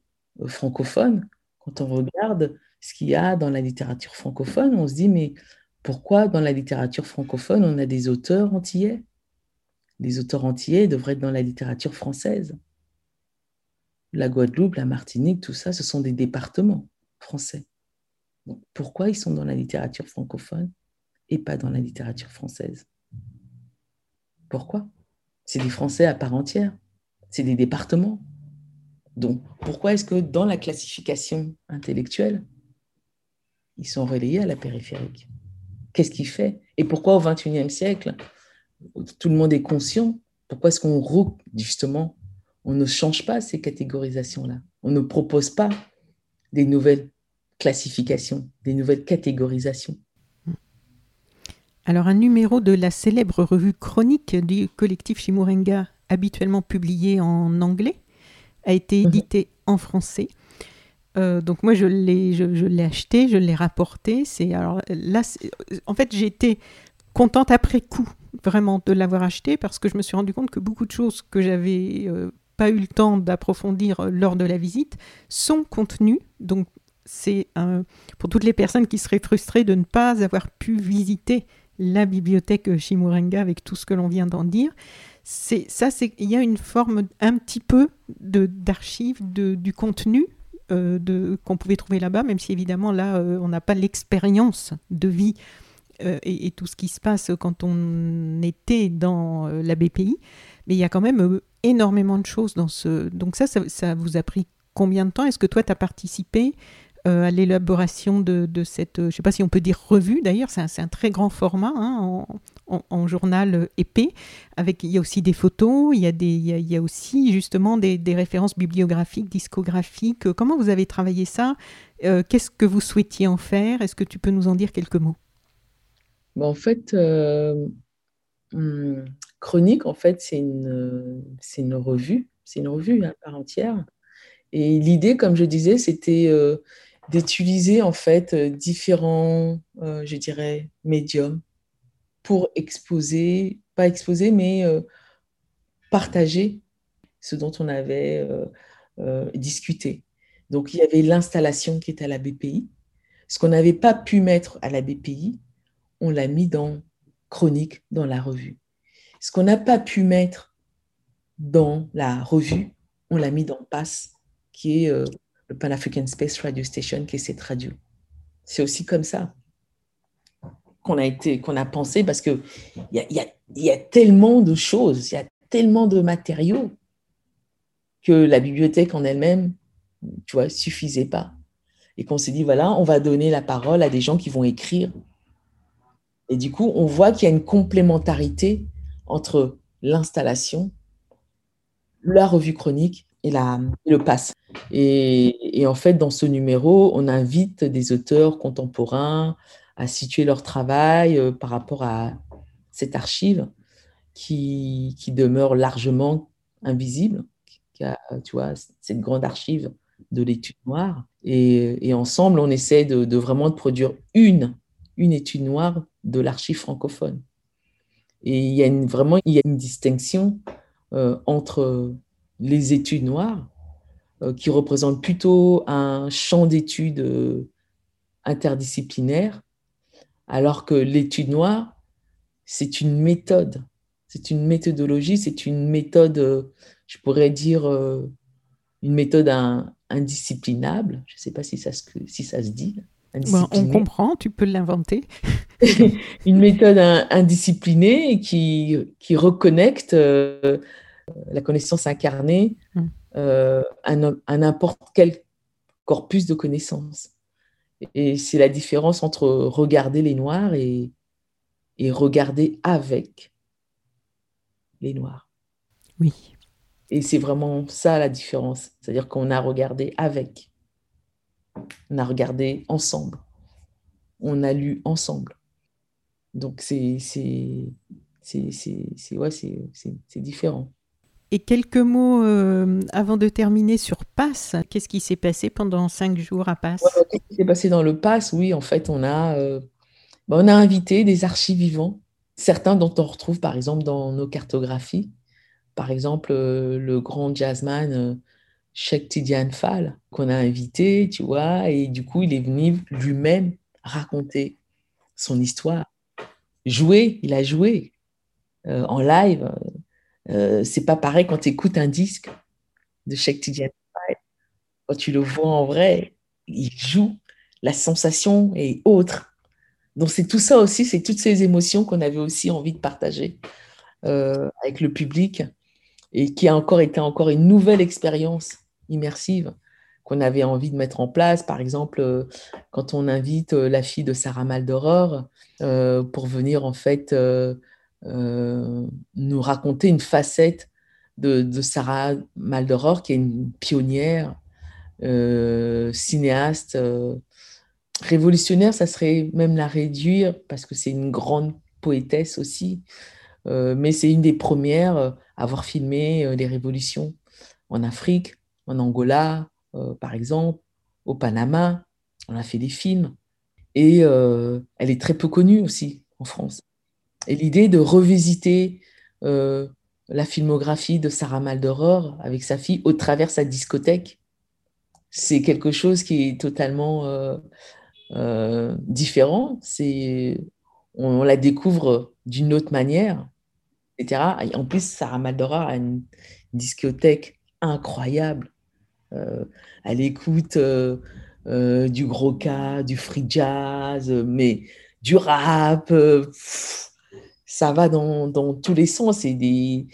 francophone, quand on regarde ce qu'il y a dans la littérature francophone, on se dit, mais pourquoi dans la littérature francophone, on a des auteurs antillais? Les auteurs antillais devraient être dans la littérature française. La Guadeloupe, la Martinique, tout ça, ce sont des départements français. pourquoi ils sont dans la littérature francophone et pas dans la littérature française? Pourquoi? C'est des Français à part entière. C'est des départements. Donc, pourquoi est-ce que dans la classification intellectuelle, ils sont relayés à la périphérique? Qu'est-ce qui fait? Et pourquoi au XXIe siècle, tout le monde est conscient Pourquoi est-ce qu'on, justement, on ne change pas ces catégorisations-là? On ne propose pas des nouvelles classifications, des nouvelles catégorisations alors un numéro de la célèbre revue chronique du collectif Chimurenga, habituellement publié en anglais, a été mhm. édité en français. Euh, donc moi je l'ai je, l'ai acheté, je l'ai rapporté. C'est alors là, en fait été contente après coup vraiment de l'avoir acheté parce que je me suis rendu compte que beaucoup de choses que j'avais euh, pas eu le temps d'approfondir euh, lors de la visite sont contenues. Donc c'est pour toutes les personnes qui seraient frustrées de ne pas avoir pu visiter la bibliothèque Chimurenga avec tout ce que l'on vient d'en dire c'est ça, c'est il y a une forme un petit peu de d'archives du contenu euh, qu'on pouvait trouver là-bas, même si évidemment là euh, on n'a pas l'expérience de vie euh, et, tout ce qui se passe quand on était dans la BPI, mais il y a quand même énormément de choses dans ce. Donc ça, ça vous a pris combien de temps? Est-ce que toi tu as participé euh, à l'élaboration de, cette, euh, je ne sais pas si on peut dire revue d'ailleurs, c'est un, très grand format hein, en, journal épais, avec, il y a aussi des photos, il y a, des, il y a, aussi justement des, références bibliographiques, discographiques. Comment vous avez travaillé ça? Euh, Qu'est-ce que vous souhaitiez en faire? Est-ce que tu peux nous en dire quelques mots? En fait, hum, Chronique, en fait, c'est une, revue, c'est une revue à part entière. Et l'idée, comme je disais, c'était d'utiliser en fait euh, différents, euh, je dirais, médiums pour exposer, pas exposer, mais euh, partager ce dont on avait discuté. Donc il y avait l'installation qui était à la BPI. Ce qu'on n'avait pas pu mettre à la BPI, on l'a mis dans chronique, dans la revue. Ce qu'on n'a pas pu mettre dans la revue, on l'a mis dans Passe, qui est le Pan African Space Radio Station qui s'est traduit. C'est aussi comme ça qu'on a été, a pensé, parce que il y a, y a, tellement de choses, il y a tellement de matériaux que la bibliothèque en elle-même, tu vois, suffisait pas. Et qu'on s'est dit, voilà, on va donner la parole à des gens qui vont écrire. Et du coup, on voit qu'il y a une complémentarité entre l'installation, la revue chronique et, le pass. Et, en fait, dans ce numéro, on invite des auteurs contemporains à situer leur travail euh, par rapport à cette archive qui, demeure largement invisible, tu vois, cette grande archive de l'étude noire. Et, ensemble, on essaie de, vraiment de produire une étude noire de l'archive francophone. Et il y a vraiment il y a une distinction euh, entre les études noires, euh, qui représentent plutôt un champ d'études euh, interdisciplinaire, alors que l'étude noire, c'est une méthode, c'est une méthodologie, c'est une méthode, je pourrais dire, une méthode indisciplinable. Je ne sais pas si ça, se, si ça se dit. On comprend, tu peux l'inventer. une méthode indisciplinée qui, qui reconnecte la connaissance incarnée mm. euh, à, n'importe quel corpus de connaissances. Et c'est la différence entre regarder les noirs et, et regarder avec les noirs. Oui. Et c'est vraiment ça la différence. C'est-à-dire qu'on a regardé avec. On a regardé ensemble. On a lu ensemble. Donc c'est c'est ouais, différent. Et quelques mots euh, avant de terminer sur Pass. Qu'est-ce qui s'est passé pendant cinq jours à Pass? Qu'est-ce qui s'est passé dans le Pass? Oui, en fait, on a, euh, bah, on a invité des archives vivants, certains dont on retrouve par exemple dans nos cartographies. Par exemple, euh, le grand jazzman Sheikh Tidiane Fall, qu'on a invité, tu vois, et du coup, il est venu lui-même raconter son histoire. Jouer, il a joué en live euh, c'est pas pareil quand tu écoutes un disque de Sheikh Tidiane Quand tu le vois en vrai, il joue, la sensation est autre. Donc c'est tout ça aussi, c'est toutes ces émotions qu'on avait aussi envie de partager euh, avec le public et qui a encore été encore une nouvelle expérience immersive qu'on avait envie de mettre en place. Par exemple, euh, quand on invite la fille de Sarah Maldoror pour venir en fait euh, nous raconter une facette de, Sarah Maldoror, qui est une pionnière, euh, cinéaste, euh, révolutionnaire, ça serait même la réduire, parce que c'est une grande poétesse aussi, mais c'est une des premières à avoir filmé les révolutions en Afrique, en Angola, par exemple, au Panama. On a fait des films. Et elle est très peu connue aussi en France. Et l'idée de revisiter euh, la filmographie de Sarah Maldoror avec sa fille au travers sa discothèque, c'est quelque chose qui est totalement euh, euh, différent. C'est, on, la découvre d'une autre manière, etc. Et en plus, Sarah Maldoror a une, discothèque incroyable. Elle écoute du gros du free jazz, mais du rap ça va dans, tous les sens. Et, des,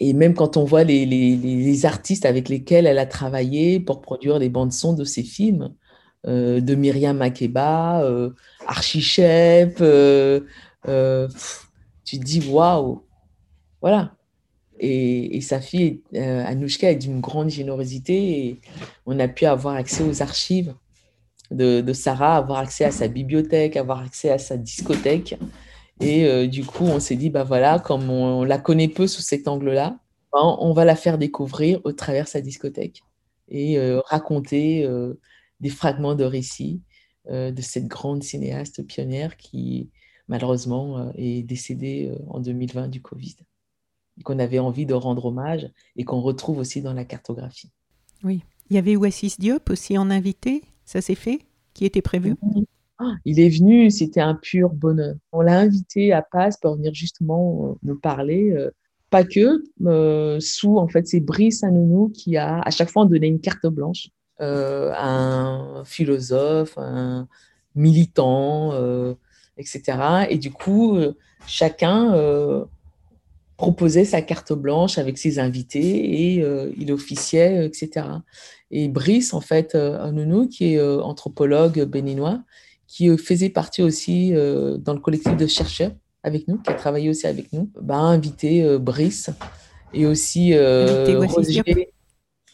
et même quand on voit les, artistes avec lesquels elle a travaillé pour produire les bandes son de ses films, euh, de Myriam Makeba, euh, Archichep, euh, tu te dis waouh, voilà. Et, sa fille, Anouchka, est d'une grande générosité et on a pu avoir accès aux archives de, de Sarah, avoir accès à sa bibliothèque, avoir accès à sa discothèque. Et euh, du coup, on s'est dit, bah voilà, comme on, la connaît peu sous cet angle-là, ben, on va la faire découvrir au travers sa discothèque et euh, raconter euh, des fragments de récits de cette grande cinéaste pionnière qui, malheureusement, est décédée en 2020 du Covid. Qu'on avait envie de rendre hommage et qu'on retrouve aussi dans la cartographie. Oui. Il y avait Oasis Diop aussi en invité, ça s'est fait, qui était prévu? Il est venu, c'était un pur bonheur. On l'a invité à Passe pour venir justement euh, nous parler, euh, pas que, euh, sous, en fait, c'est Brice Anounou qui a, à chaque fois, donné une carte blanche à un philosophe, un militant, etc. Et du coup, chacun proposait sa carte blanche avec ses invités et il officiait, etc. Et Brice, en fait, Anounou, qui est anthropologue béninois, qui euh, faisait partie aussi euh, dans le collectif de chercheurs avec nous, qui a travaillé aussi avec nous, bah, invité euh, Brice et aussi Roger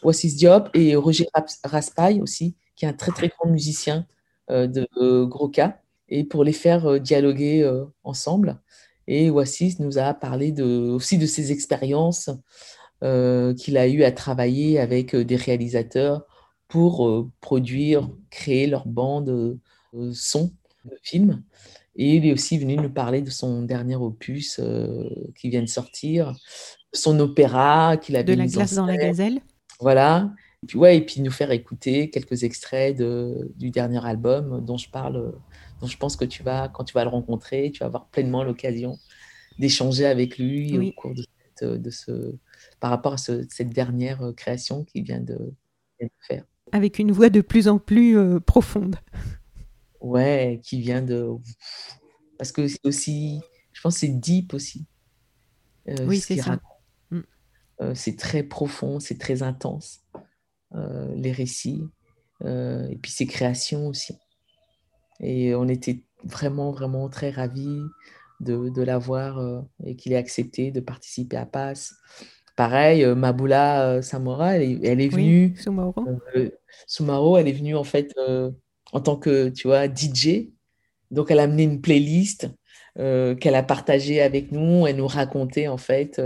Wassis Diop et Roger Raspail aussi, qui est un très très grand musicien de gros cas, et pour les faire dialoguer ensemble. Et Wassis nous a parlé de, aussi de ses expériences qu'il a eu à travailler avec des réalisateurs pour produire, créer leur bande euh, son de film. Et il est aussi venu nous parler de son dernier opus euh, qui vient de sortir, son opéra qu'il a De la glace dans la gazelle. Voilà. Et puis, ouais, et puis nous faire écouter quelques extraits de, du dernier album dont je parle, dont je pense que tu vas, quand tu vas le rencontrer, tu vas avoir pleinement l'occasion d'échanger avec lui au cours de, de, ce, par rapport à cette dernière création qu'il vient de, faire. Avec une voix de plus en plus euh, profonde. Ouais, qui vient de. Parce que c'est aussi. Je pense que c'est deep aussi. Euh, oui, c'est ça. Mm. Euh, c'est très profond, c'est très intense, euh, les récits. et puis ses créations aussi. Et on était vraiment, vraiment très ravis de, de l'avoir et qu'il ait accepté de participer à PASS. Pareil, Maboula Samora, elle est, elle est venue. Oui, Soumaro, elle est venue en fait en tant que, tu vois, DJ. Donc, elle a amené une playlist qu'elle a partagé avec nous. Elle nous racontait en fait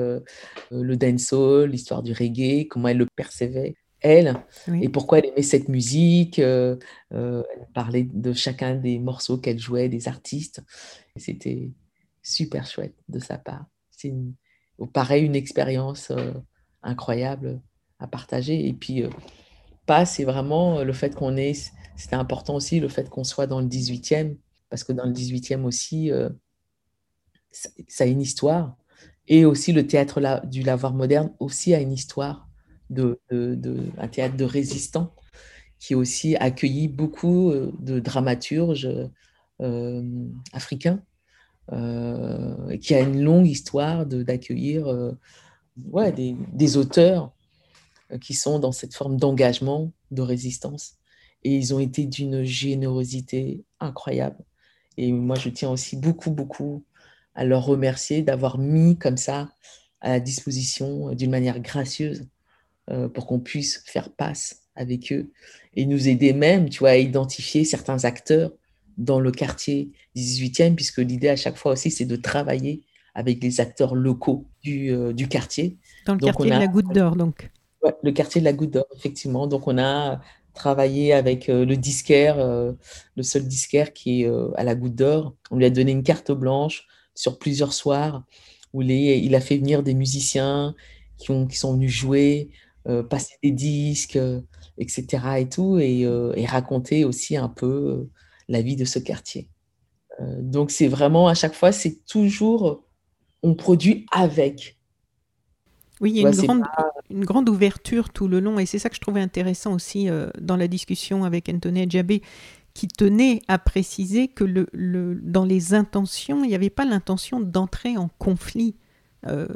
le dancehall, l'histoire du reggae, comment elle le percevait elle et pourquoi elle aimait cette musique. elle parlait de chacun des morceaux qu'elle jouait, des artistes. C'était super chouette de sa part. C'est une, pareil une expérience incroyable à partager. Et puis, pas, c'est vraiment le fait qu'on est, c'était important aussi le fait qu'on soit dans le 18e, parce que dans le 18e aussi, ça, a une histoire. Et aussi le théâtre du lavoir moderne aussi a une histoire de, un théâtre de résistants qui aussi accueilli beaucoup de dramaturges africains, qui a une longue histoire d'accueillir ouais, des, des, auteurs qui sont dans cette forme d'engagement, de résistance. Et ils ont été d'une générosité incroyable. Et moi, je tiens aussi beaucoup, beaucoup à leur remercier d'avoir mis comme ça à la disposition euh, d'une manière gracieuse euh, pour qu'on puisse faire passe avec eux et nous aider même, tu vois, à identifier certains acteurs dans le quartier 18e, puisque l'idée à chaque fois aussi, c'est de travailler avec les acteurs locaux du, euh, du quartier. Dans le quartier de la Goutte d'Or, donc. Ouais, le quartier de la Goutte d'Or, effectivement. Donc, on a travaillé avec le disquaire, le seul disquaire qui est à la Goutte d'Or. On lui a donné une carte blanche sur plusieurs soirs où les, il a fait venir des musiciens qui, ont, qui sont venus jouer, euh, passer des disques, euh, etc. et tout, et, euh, et, raconter aussi un peu la vie de ce quartier. donc c'est vraiment, à chaque fois, c'est toujours, on produit avec. Oui, il y a une, grande, une, grande, ouverture tout le long, et c'est ça que je trouvais intéressant aussi dans la discussion avec Anthony Djabé, qui tenait à préciser que le, le, dans les intentions, il n'y avait pas l'intention d'entrer en conflit, euh,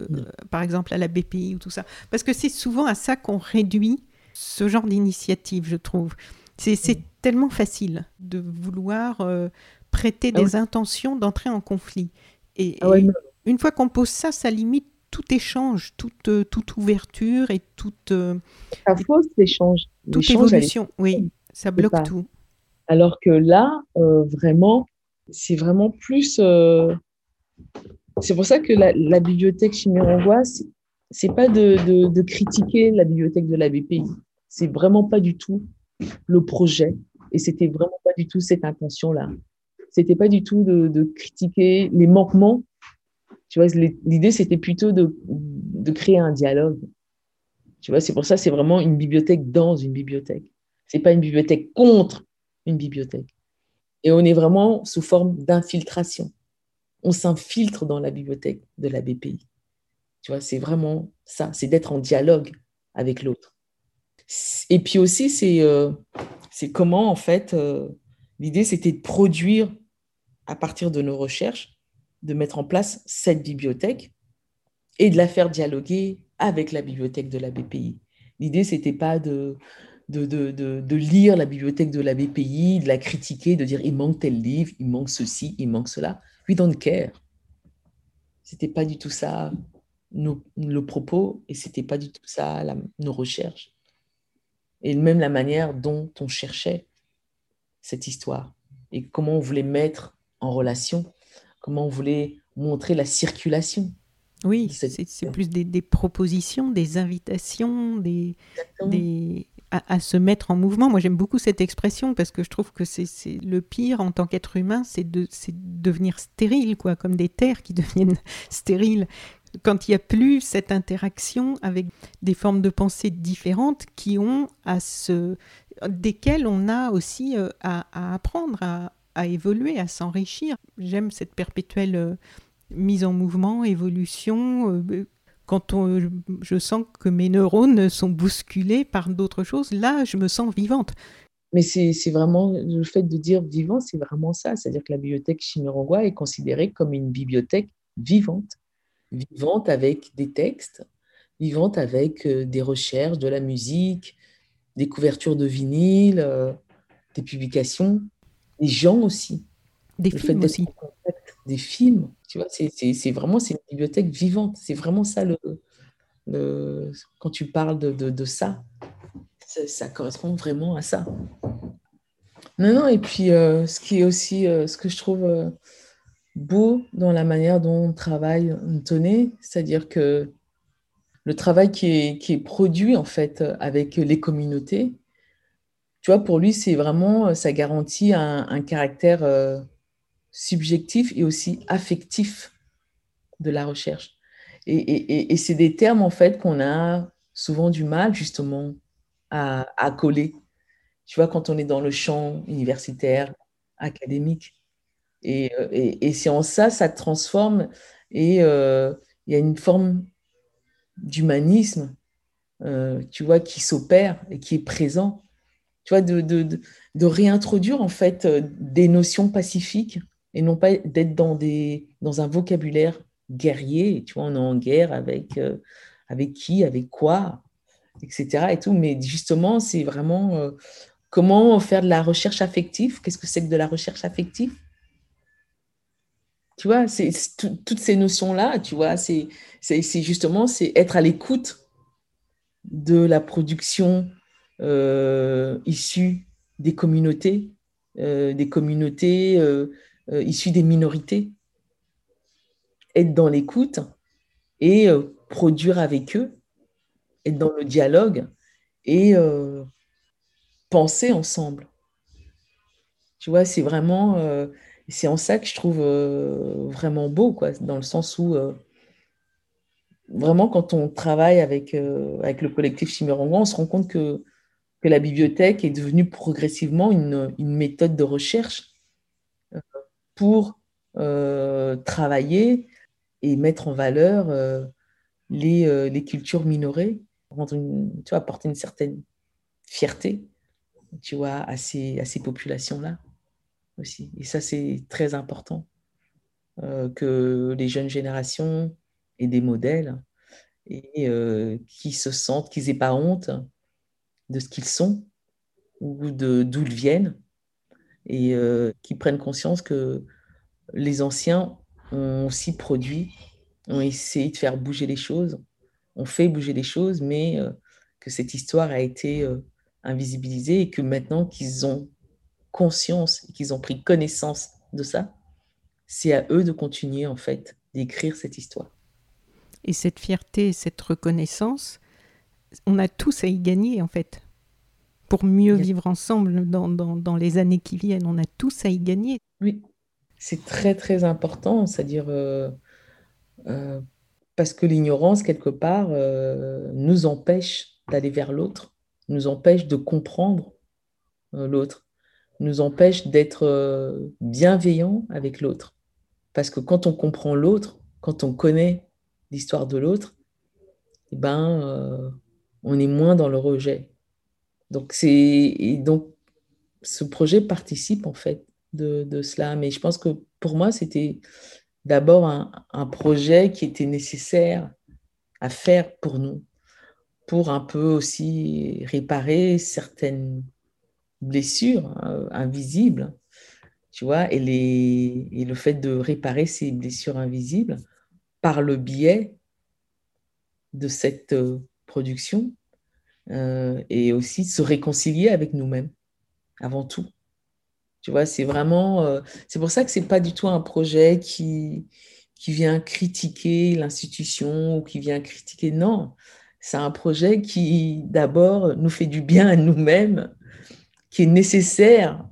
par exemple à la BPI ou tout ça. Parce que c'est souvent à ça qu'on réduit ce genre d'initiative, je trouve. C'est tellement facile de vouloir euh, prêter ah des intentions d'entrer en conflit. Et, ah une fois qu'on pose ça, ça limite tout échange, toute, euh, toute ouverture et toute... ça fausse l'échange. Toute évolution, oui, ça bloque tout. Alors que là, vraiment, c'est vraiment plus. C'est pour ça que la, bibliothèque Chimérangois, c'est pas de, de, critiquer la bibliothèque de la BPI. C'est vraiment pas du tout le projet. Et c'était vraiment pas du tout cette intention-là. C'était pas du tout de, critiquer les manquements. Tu vois, l'idée, c'était plutôt de, de créer un dialogue. Tu vois, c'est pour ça, c'est vraiment une bibliothèque dans une bibliothèque. C'est pas une bibliothèque contre une bibliothèque. Et on est vraiment sous forme d'infiltration. On s'infiltre dans la bibliothèque de la BPI. Tu vois, c'est vraiment ça, c'est d'être en dialogue avec l'autre. Et puis aussi, c'est euh, comment, en fait, euh, l'idée, c'était de produire, à partir de nos recherches, de mettre en place cette bibliothèque et de la faire dialoguer avec la bibliothèque de la BPI. L'idée, c'était pas de, de, de, de, lire la bibliothèque de la BPI, de la critiquer, de dire il manque tel livre, il manque ceci, il manque cela. We don't care. C'était pas du tout ça nos, le propos et c'était pas du tout ça nos recherches. Et même la manière dont on cherchait cette histoire et comment on voulait mettre en relation, comment on voulait montrer la circulation. Oui, c'est plus des, des, propositions, des invitations, des, des, à, se mettre en mouvement. Moi, j'aime beaucoup cette expression parce que je trouve que c'est le pire en tant qu'être humain, c'est de, devenir stérile, quoi, comme des terres qui deviennent stériles. Quand il n'y a plus cette interaction avec des formes de pensée différentes qui ont à se, desquelles on a aussi euh, à, apprendre, à, évoluer, à s'enrichir. J'aime cette perpétuelle euh, mise en mouvement, évolution, euh, quand on, je sens que mes neurones sont bousculés par d'autres choses, là, je me sens vivante. Mais c'est vraiment le fait de dire vivant, c'est vraiment ça. C'est-à-dire que la bibliothèque Chimirangwa est considérée comme une bibliothèque vivante, vivante avec des textes, vivante avec euh, des recherches, de la musique, des couvertures de vinyle, euh, des publications, des gens aussi. Des films aussi des films. Tu vois, c'est vraiment c'est une bibliothèque vivante. C'est vraiment ça le, le, quand tu parles de, de, ça, ça, correspond vraiment à ça. Non, non, et puis euh, ce qui est aussi, euh, ce que je trouve euh, beau dans la manière dont on travaille Antoné, c'est-à-dire que le travail qui est, qui est, produit en fait avec les communautés, tu vois, pour lui, c'est vraiment, ça garantit un, un caractère subjectif et aussi affectif de la recherche. Et, et, et c'est des termes en fait qu'on a souvent du mal justement à, à, coller. Tu vois, quand on est dans le champ universitaire, académique. Et, euh, et c'est en ça, ça transforme et euh, il y a une forme d'humanisme, euh, tu vois, qui s'opère et qui est présent. Tu vois, de, de, de, réintroduire en fait des notions pacifiques et non pas d'être dans, des, dans un vocabulaire guerrier. Tu vois, on est en guerre avec, euh, avec qui, avec quoi, etc. Et tout. Mais justement, c'est vraiment euh, comment faire de la recherche affective? Qu'est-ce que c'est que de la recherche affective? Tu vois, c'est toutes ces notions-là, tu vois, c'est justement être à l'écoute de la production euh, issue des communautés, des communautés euh, issues des minorités. Être dans l'écoute et euh, produire avec eux, être dans le dialogue et euh, penser ensemble. Tu vois, c'est vraiment c'est en ça que je trouve vraiment beau, quoi, dans le sens où vraiment quand on travaille avec, avec le collectif Chimérangon, on se rend compte que, que la bibliothèque est devenue progressivement une, méthode de recherche pour euh, travailler et mettre en valeur euh, les, les, cultures minorées, rendre apporter une certaine fierté tu vois, à ces, à ces populations-là aussi. Et ça, c'est très important euh, que les jeunes générations aient des modèles et euh, qui se sentent, qu'ils n'aient pas honte de ce qu'ils sont ou d'où ils viennent et euh, qui prennent conscience que les anciens ont aussi produit, ont essayé de faire bouger les choses, ont fait bouger les choses, mais euh, que cette histoire a été euh, invisibilisée et que maintenant qu'ils ont conscience qu'ils ont pris connaissance de ça, c'est à eux de continuer en fait d'écrire cette histoire. Et cette fierté, cette reconnaissance, on a tous à y gagner en fait. Pour mieux vivre ensemble dans, dans, dans, les années qui viennent, on a tous à y gagner. Oui, c'est très très important, c'est-à-dire euh, euh, parce que l'ignorance, quelque part, euh, nous empêche d'aller vers l'autre, nous empêche de comprendre l'autre nous empêche d'être bienveillant avec l'autre. Parce que quand on comprend l'autre, quand on connaît l'histoire de l'autre, eh ben, on est moins dans le rejet. Donc, c'est, donc, ce projet participe en fait de, cela. Mais je pense que pour moi, c'était d'abord un, un, projet qui était nécessaire à faire pour nous, pour un peu aussi réparer certaines blessures euh, invisibles, tu vois, et, les, et le fait de réparer ces blessures invisibles par le biais de cette euh, production euh, et aussi se réconcilier avec nous-mêmes avant tout. Tu vois, c'est vraiment, euh, c'est pour ça que c'est pas du tout un projet qui, qui vient critiquer l'institution ou qui vient critiquer, non, c'est un projet qui d'abord nous fait du bien à nous-mêmes qui est nécessaire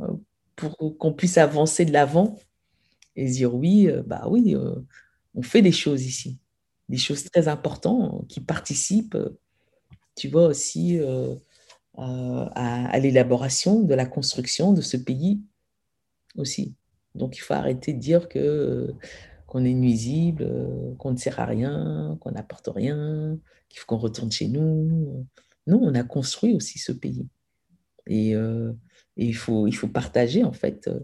pour qu'on puisse avancer de l'avant et dire oui, euh, bah oui, on fait des choses ici, des choses très importantes qui participent, tu vois, aussi à, à l'élaboration de la construction de ce pays aussi. Donc il faut arrêter de dire que qu'on est nuisible, qu'on ne sert à rien, qu'on n'apporte rien, qu'il faut qu'on retourne chez nous. Non, on a construit aussi ce pays. Et, euh, et, il, faut, il faut partager en fait euh,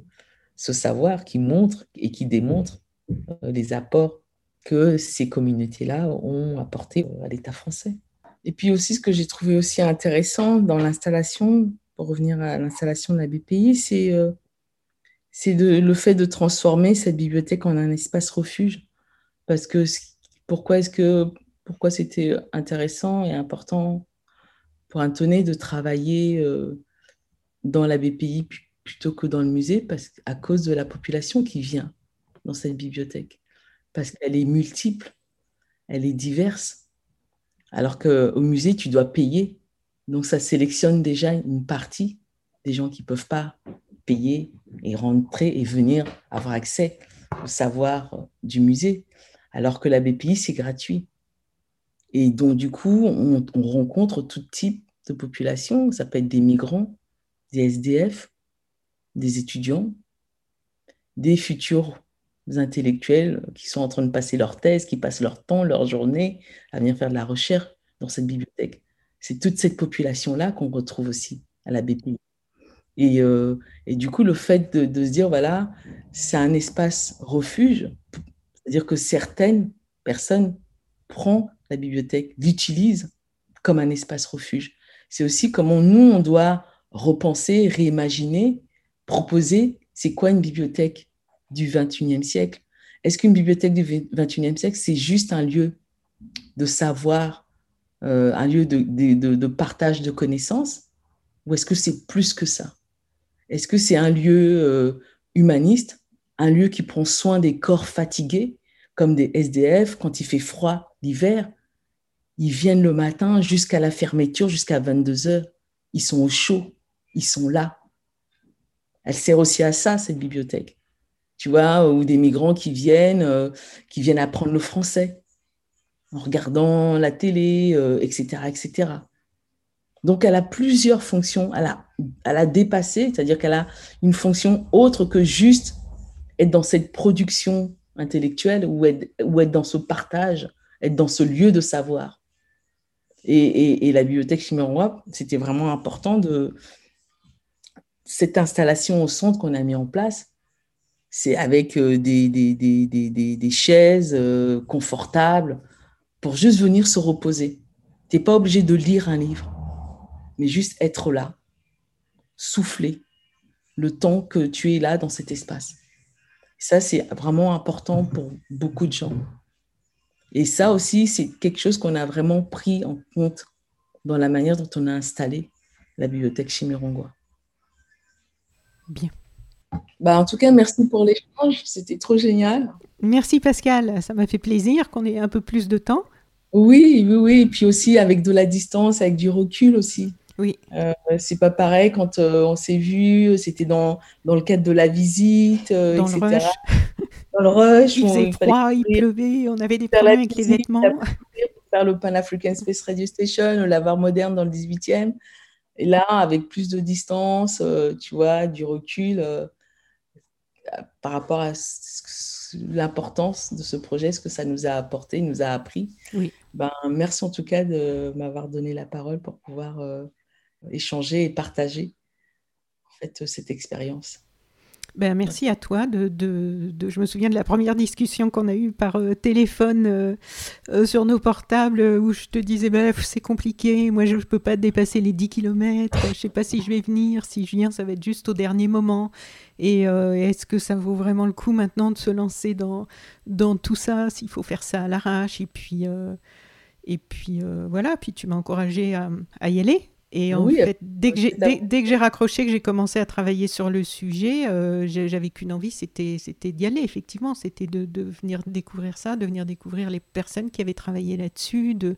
ce savoir qui montre et qui démontre euh, les apports que ces communautés-là ont apportés à l'État français. Et puis aussi, ce que j'ai trouvé aussi intéressant dans l'installation, pour revenir à l'installation de la BPI, c'est euh, le fait de transformer cette bibliothèque en un espace refuge. Parce que pourquoi est-ce que pourquoi c'était intéressant et important pour un tonné de travailler euh, dans la BPI plutôt que dans le musée? Parce, à cause de la population qui vient. dans cette bibliothèque parce qu'elle est multiple, elle est diverse. Alors qu'au musée, tu dois payer. Donc, ça sélectionne déjà une partie des gens qui ne peuvent pas payer et rentrer et venir avoir accès au savoir du musée. Alors que la BPI, c'est gratuit. Et donc, du coup, on, on rencontre tout type de population. Ça peut être des migrants, des SDF, des étudiants, des futurs intellectuels qui sont en train de passer leur thèse, qui passent leur temps, leur journée à venir faire de la recherche dans cette bibliothèque. C'est toute cette population-là qu'on retrouve aussi à la BPI. Et, euh, et, du coup, le fait de, de se dire, voilà, c'est un espace refuge, c'est-à-dire que certaines personnes prennent la bibliothèque, l'utilisent comme un espace refuge. C'est aussi comment nous, on doit repenser, réimaginer, proposer, c'est quoi une bibliothèque? Du 21e siècle. Est-ce qu'une bibliothèque du 21e siècle, c'est juste un lieu de savoir, euh, un lieu de, partage de connaissances? Ou est-ce que c'est plus que ça? Est-ce que c'est un lieu euh, humaniste, un lieu qui prend soin des corps fatigués, comme des SDF, quand il fait froid l'hiver? Ils viennent le matin jusqu'à la fermeture, jusqu'à 22 heures. Ils sont au chaud, ils sont là. Elle sert aussi à ça, cette bibliothèque tu vois, ou des migrants qui viennent, euh, qui viennent apprendre le français en regardant la télé, etc., euh, etc. Donc, elle a plusieurs fonctions. Elle a, elle a dépassé, c'est-à-dire qu'elle a une fonction autre que juste être dans cette production intellectuelle ou être, ou être dans ce partage, être dans ce lieu de savoir. Et, et, la bibliothèque Chimérois, c'était vraiment important de cette installation au centre qu'on a mis en place c'est avec euh, des, des, des, des, chaises euh, confortables pour juste venir se reposer. Tu n'es pas obligé de lire un livre, mais juste être là, souffler le temps que tu es là dans cet espace. Ça, c'est vraiment important pour beaucoup de gens. Et ça aussi, c'est quelque chose qu'on a vraiment pris en compte dans la manière dont on a installé la bibliothèque Chimirongois. Bien. Bah, en tout cas, merci pour l'échange. C'était trop génial. Merci Pascal. Ça m'a fait plaisir qu'on ait un peu plus de temps. Oui, oui, oui. Et puis aussi avec de la distance, avec du recul aussi. Oui. Euh, c'est pas pareil quand euh, on s'est vu, c'était dans, dans le cadre de la visite, euh, dans etc. Le rush. Dans le rush. Il faisait froid, il pleuvait, on avait des problèmes avec les vêtements. Faire le Pan African Space Radio Station, le lavoir moderne dans le 18e. Et là, avec plus de distance, euh, tu vois, du recul, par rapport à l'importance de ce projet, ce que ça nous a apporté, nous a appris. Oui. Ben, merci en tout cas de m'avoir donné la parole pour pouvoir euh, échanger et partager en fait, cette expérience. Ben, merci à toi. De, je me souviens de la première discussion qu'on a eue par euh, téléphone euh, euh, sur nos portables où je te disais ben, c'est compliqué, moi je ne peux pas dépasser les 10 km, je ne sais pas si je vais venir, si je viens ça va être juste au dernier moment. Et est-ce que ça vaut vraiment le coup maintenant de se lancer dans, dans tout ça, s'il faut faire ça à l'arrache Et puis, et puis voilà, puis tu m'as encouragé à y aller. Et en fait, dès que j'ai, dès, que j'ai raccroché, que j'ai commencé à travailler sur le sujet, euh, j'avais qu'une envie, c'était, c'était d'y aller, effectivement. C'était de, de, venir découvrir ça, de venir découvrir les personnes qui avaient travaillé là-dessus, de,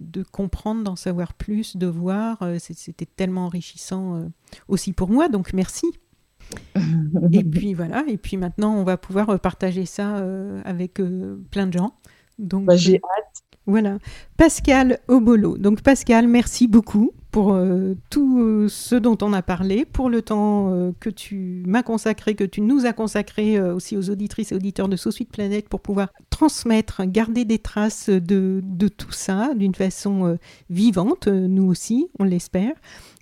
de comprendre, d'en savoir plus, de voir. Euh, c'était tellement enrichissant euh, aussi pour moi, donc merci. et puis voilà, et puis maintenant, on va pouvoir partager ça avec plein de gens. Donc, bah, j'ai hâte. Voilà. Pascal Obolo. Donc Pascal, merci beaucoup pour euh, tout ce dont on a parlé, pour le temps euh, que tu m'as consacré, que tu nous as consacré euh, aussi aux auditrices et auditeurs de Sous Suite Planète pour pouvoir transmettre, garder des traces de, de tout ça d'une façon vivante, nous aussi, on l'espère,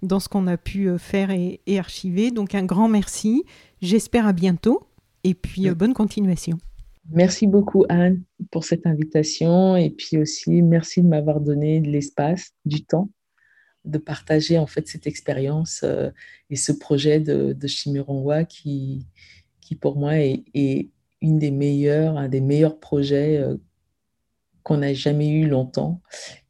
dans ce qu'on a pu faire et, et, archiver. Donc un grand merci. J'espère à bientôt et puis bonne continuation. Merci beaucoup Anne pour cette invitation et puis aussi merci de m'avoir donné de l'espace, du temps de partager en fait cette expérience euh, et ce projet de, de qui, qui pour moi est, est, une des meilleures, un des meilleurs projets euh, qu'on n'a jamais eu longtemps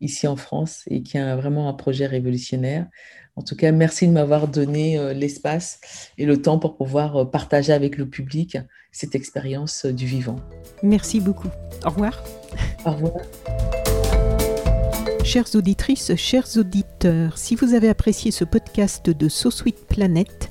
ici en France et qui est vraiment un projet révolutionnaire. En tout cas, merci de m'avoir donné euh, l'espace et le temps pour pouvoir partager avec le public cette expérience du vivant. Merci beaucoup. Au revoir. Au revoir. Chères auditrices, chers auditeurs, si vous avez apprécié ce podcast de So Planet,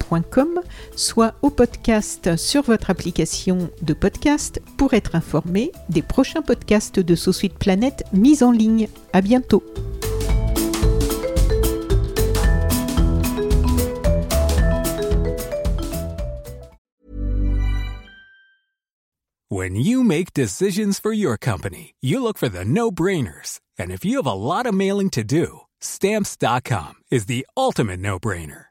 soit au podcast sur votre application de podcast pour être informé des prochains podcasts de So Suite Planète mis en ligne. À bientôt. When you make decisions for your company, you look for the no-brainers. And if you have a lot of mailing to do, stamps.com is the ultimate no-brainer.